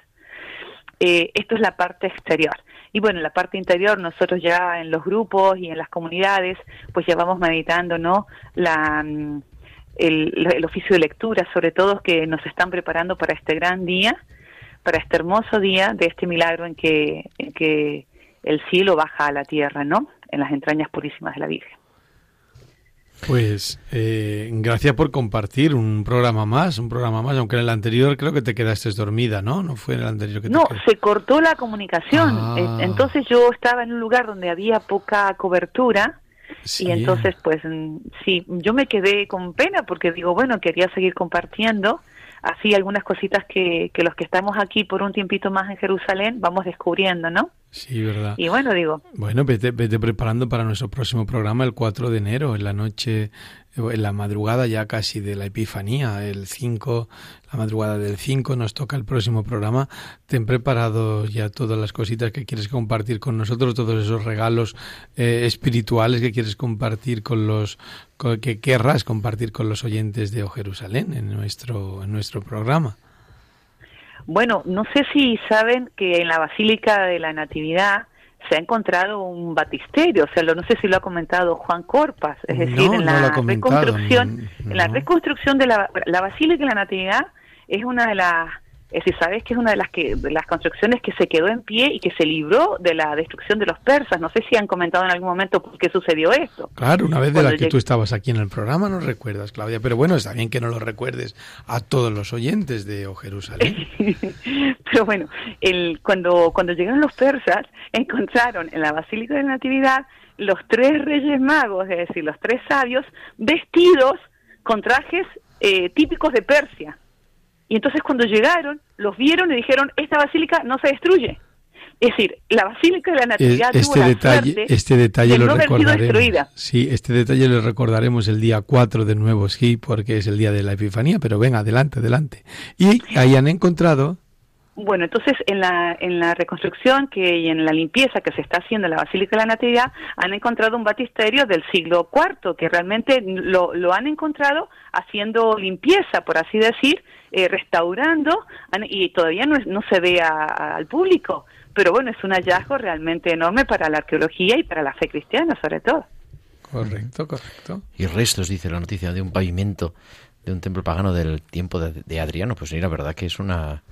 Eh, esto es la parte exterior. Y bueno, en la parte interior, nosotros ya en los grupos y en las comunidades, pues ya vamos meditando, ¿no? La, mm, el, el oficio de lectura, sobre todo, que nos están preparando para este gran día, para este hermoso día de este milagro en que, en que el cielo baja a la tierra, ¿no? En las entrañas purísimas de la Virgen. Pues eh, gracias por compartir un programa más, un programa más, aunque en el anterior creo que te quedaste dormida, ¿no? No fue en el anterior que te No, se cortó la comunicación. Ah. Eh, Entonces yo estaba en un lugar donde había poca cobertura Sí. y entonces pues mm, sí, yo me quedé con pena porque digo, bueno, quería seguir compartiendo así algunas cositas que, que los que estamos aquí por un tiempito más en Jerusalén vamos descubriendo, ¿no? Sí, verdad. Y bueno, digo, Bueno, vete, vete preparando para nuestro próximo programa el 4 de enero, en la noche, en la madrugada ya casi de la Epifanía, el 5, la madrugada del 5 nos toca el próximo programa. Ten preparado ya todas las cositas que quieres compartir con nosotros, todos esos regalos eh, espirituales que quieres compartir con los, que querrás compartir con los oyentes de O Jerusalén en nuestro, en nuestro programa. bueno, no sé si saben que en la Basílica de la Natividad se ha encontrado un batisterio, o sea, lo- no sé si lo ha comentado Juan Corpas, es decir, No, en la reconstrucción, no, en la reconstrucción de la, la Basílica de la Natividad es una de las Es decir, sabes que es una de las que de las construcciones que se quedó en pie y que se libró de la destrucción de los persas. No sé si han comentado en algún momento por qué sucedió esto. Claro, una vez de Cuando la que llegué- tú estabas aquí en el programa, no recuerdas, Claudia. Pero bueno, está bien que no lo recuerdes a todos los oyentes de O Jerusalén. Pero bueno, el, cuando, cuando llegaron los persas, encontraron en la Basílica de la Natividad los tres reyes magos, es decir, los tres sabios, vestidos con trajes eh, típicos de Persia. Y entonces cuando llegaron, los vieron y dijeron, esta basílica no se destruye. Es decir, la Basílica de la Eh, Natividad tuvo Este la detalle, suerte este detalle de lo no haber sido recordaremos. destruida. Sí, este detalle lo recordaremos el día 4 de nuevo, sí, porque es el día de la Epifanía. Pero venga, adelante, adelante. Y ahí han encontrado Bueno, entonces en la, en la reconstrucción que, y en la limpieza que se está haciendo en la Basílica de la Natividad han encontrado un batisterio del siglo IV que realmente lo, lo han encontrado haciendo limpieza, por así decir, eh, restaurando y todavía no, es- no se ve a- a- al público. Pero bueno, es un hallazgo realmente enorme para la arqueología y para la fe cristiana sobre todo. Correcto, correcto. Y restos, dice la noticia, de un pavimento de un templo pagano del tiempo de, de Adriano. Pues sí, la verdad que es una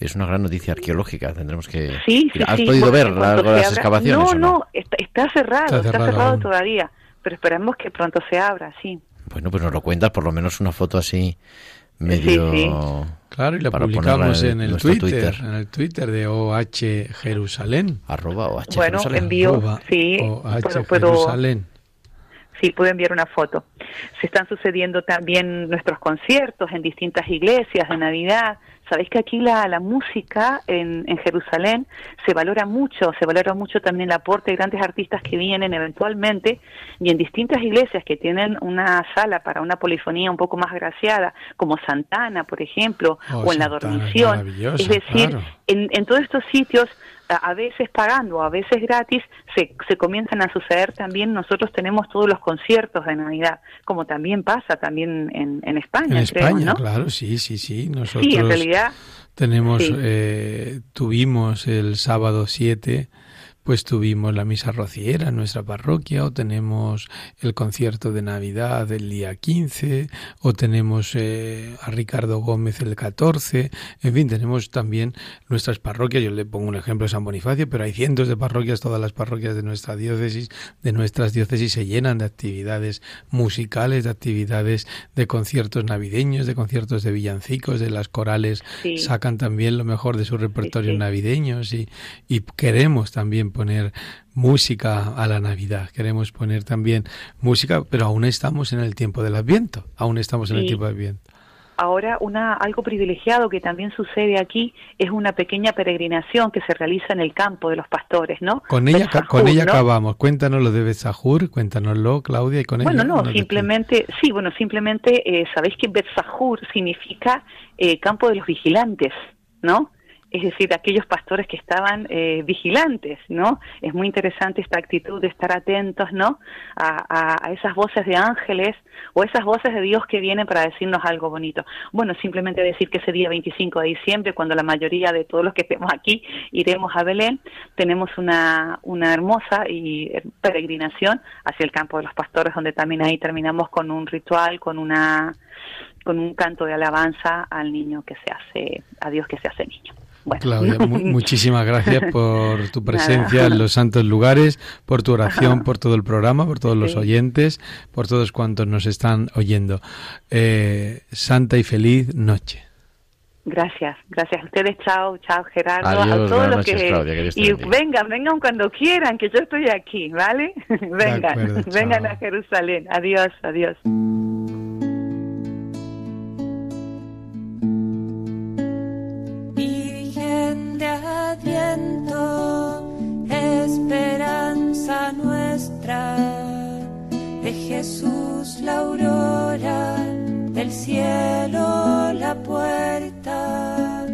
es una gran noticia arqueológica. Tendremos que... Sí, sí, ¿Has sí, podido ver las, se las abra- excavaciones? No, no, está, está cerrado, Está está, cerrado cerrado aún. todavía. Pero esperamos que pronto se abra, sí. Bueno, pues nos lo cuentas, por lo menos una foto así medio... sí. Claro, y la publicamos en el Twitter, en el Twitter de OH Jerusalén. Arroba o H Bueno, Jerusalén. envío- Arroba sí, OH puedo- puedo- Jerusalén. Sí, puedo enviar una foto. Se están sucediendo también nuestros conciertos en distintas iglesias de Navidad. Sabéis que aquí la, la música en, en Jerusalén se valora mucho, se valora mucho también el aporte de grandes artistas que vienen eventualmente y en distintas iglesias que tienen una sala para una polifonía un poco más graciada, como Santana, por ejemplo, Oh, o en la Santana dormición. Es decir, claro. en, en todos estos sitios, a, veces pagando, a veces gratis, se, se comienzan a suceder también. Nosotros tenemos todos los conciertos de Navidad, como también pasa también en, en España, En creo, España, ¿no? claro, sí, sí, sí. Nosotros Sí, en realidad, tenemos, sí. eh, tuvimos el sábado 7, pues tuvimos la misa rociera en nuestra parroquia, o tenemos el concierto de Navidad el día 15, o tenemos eh, a Ricardo Gómez el 14, en fin, tenemos también nuestras parroquias, yo le pongo un ejemplo de San Bonifacio, pero hay cientos de parroquias, todas las parroquias de nuestra diócesis, de nuestras diócesis se llenan de actividades musicales, de actividades de conciertos navideños, de conciertos de villancicos, de las corales Sí. sacan también lo mejor de sus repertorios sí. navideños y, y queremos también poner música a la Navidad, queremos poner también música, pero aún estamos en el tiempo del Adviento, aún estamos en el tiempo del Adviento. ahora una algo privilegiado que también sucede aquí es una pequeña peregrinación que se realiza en el campo de los pastores, ¿no? Con ella, con ella ¿no? acabamos. Cuéntanos lo de Betzajur, cuéntanoslo, Claudia, y con Bueno, ella. no, nos simplemente, sí, bueno, simplemente eh, sabéis que Betzahur significa eh, campo de los vigilantes, ¿no? Es decir, aquellos pastores que estaban eh, vigilantes, ¿no? Es muy interesante esta actitud de estar atentos, ¿no? A, a- esas voces de ángeles o esas voces de Dios que vienen para decirnos algo bonito. Bueno, simplemente decir que ese día 25 de diciembre, cuando la mayoría de todos los que estemos aquí iremos a Belén, tenemos una, una hermosa y peregrinación hacia el campo de los pastores, donde también ahí terminamos con un ritual, con una con un canto de alabanza al niño que se hace, a Dios que se hace niño. Bueno. Claudia, mu- muchísimas gracias por tu presencia en los santos lugares, por tu oración, por todo el programa, por todos los oyentes, por todos cuantos nos están oyendo. Eh, santa y feliz noche. Gracias, gracias a ustedes, chao, chao Gerardo, Adiós, a todos los noches, que Claudia, y vengan, vengan cuando quieran, que yo estoy aquí, ¿vale? vengan, acuerdo, vengan a Jerusalén. Adiós, adiós. De Adviento, esperanza nuestra, de Jesús la aurora, del cielo la puerta.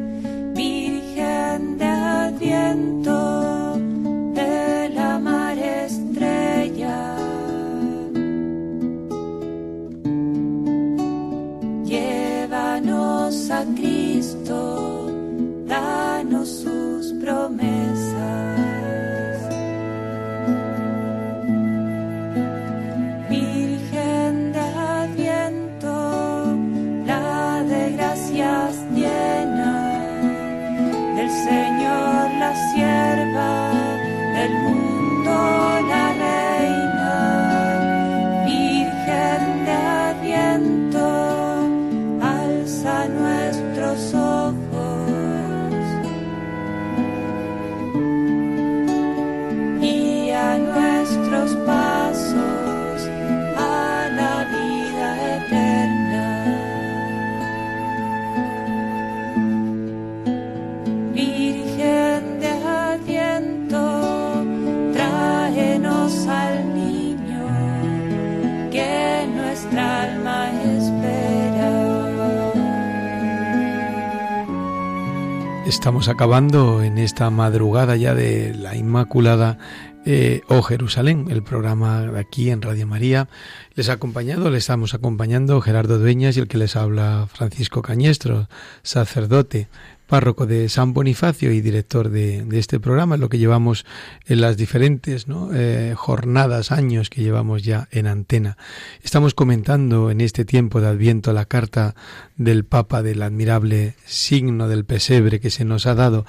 Estamos acabando en esta madrugada ya de la Inmaculada eh, o Jerusalén, el programa de aquí en Radio María. Les ha acompañado, le estamos acompañando Gerardo Dueñas y el que les habla Francisco Cañestro, sacerdote párroco de San Bonifacio y director de, este programa, lo que llevamos en las diferentes eh, jornadas, años que llevamos ya en antena. Estamos comentando en este tiempo de Adviento la carta del Papa del admirable signo del pesebre que se nos ha dado.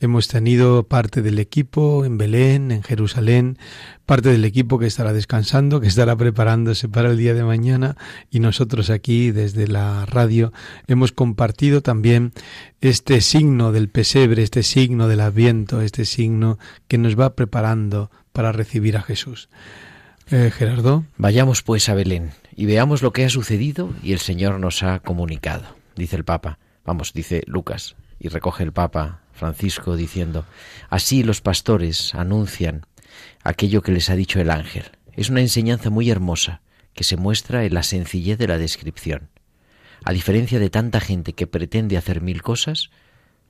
Hemos tenido parte del equipo en Belén, en Jerusalén, parte del equipo que estará descansando, que estará preparándose para el día de mañana y nosotros aquí desde la radio hemos compartido también este signo del pesebre, este signo del adviento, este signo que nos va preparando para recibir a Jesús. Eh, Gerardo. Vayamos pues a Belén y veamos lo que ha sucedido y el Señor nos ha comunicado, dice el Papa. Vamos, dice Lucas, y recoge el Papa Francisco diciendo, así los pastores anuncian aquello que les ha dicho el ángel. Es una enseñanza muy hermosa que se muestra en la sencillez de la descripción. A diferencia de tanta gente que pretende hacer mil cosas,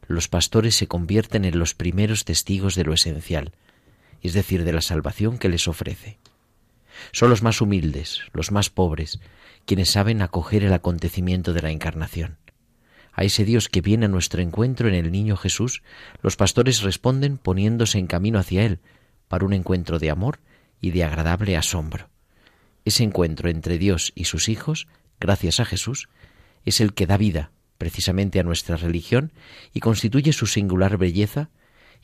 los pastores se convierten en los primeros testigos de lo esencial, es decir, de la salvación que les ofrece. Son los más humildes, los más pobres, quienes saben acoger el acontecimiento de la encarnación. A ese Dios que viene a nuestro encuentro en el niño Jesús, los pastores responden poniéndose en camino hacia Él, para un encuentro de amor y de agradable asombro. Ese encuentro entre Dios y sus hijos, gracias a Jesús, es el que da vida precisamente a nuestra religión y constituye su singular belleza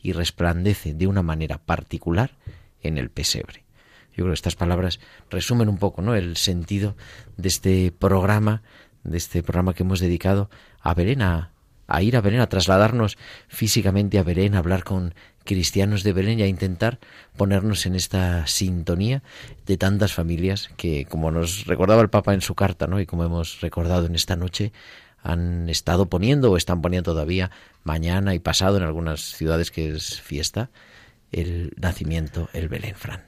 y resplandece de una manera particular en el pesebre. Yo creo que estas palabras resumen un poco ¿no? el sentido de este programa, de este programa que hemos dedicado a Belén, a, a ir a Belén, a trasladarnos físicamente a Belén, a hablar con cristianos de Belén y a intentar ponernos en esta sintonía de tantas familias que, como nos recordaba el Papa en su carta, ¿no? y como hemos recordado en esta noche, han estado poniendo o están poniendo todavía mañana y pasado en algunas ciudades que es fiesta el nacimiento, el Belén Fran.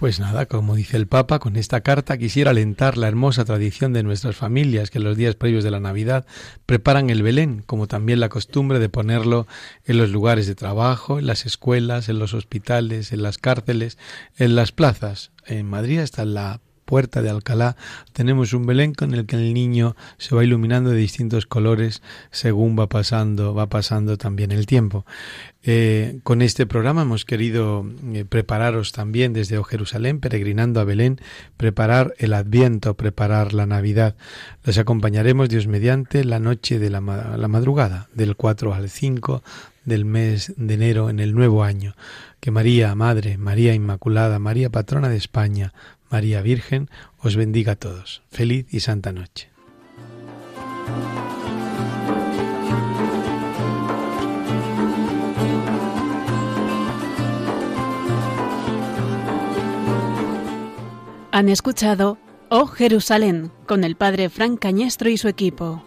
Pues nada, como dice el Papa, con esta carta quisiera alentar la hermosa tradición de nuestras familias que en los días previos de la Navidad preparan el Belén, como también la costumbre de ponerlo en los lugares de trabajo, en las escuelas, en los hospitales, en las cárceles, en las plazas. En Madrid está la puerta de Alcalá tenemos un Belén con el que el niño se va iluminando de distintos colores según va pasando, va pasando también el tiempo. Eh, con este programa hemos querido eh, prepararos también desde Jerusalén, peregrinando a Belén, preparar el Adviento, preparar la Navidad. Los acompañaremos, Dios mediante, la noche de la, la madrugada, del 4 al 5 del mes de enero en el nuevo año. Que María, Madre, María Inmaculada, María Patrona de España, María Virgen, os bendiga a todos. Feliz y santa noche. Han escuchado Oh Jerusalén con el padre Frank Cañestro y su equipo.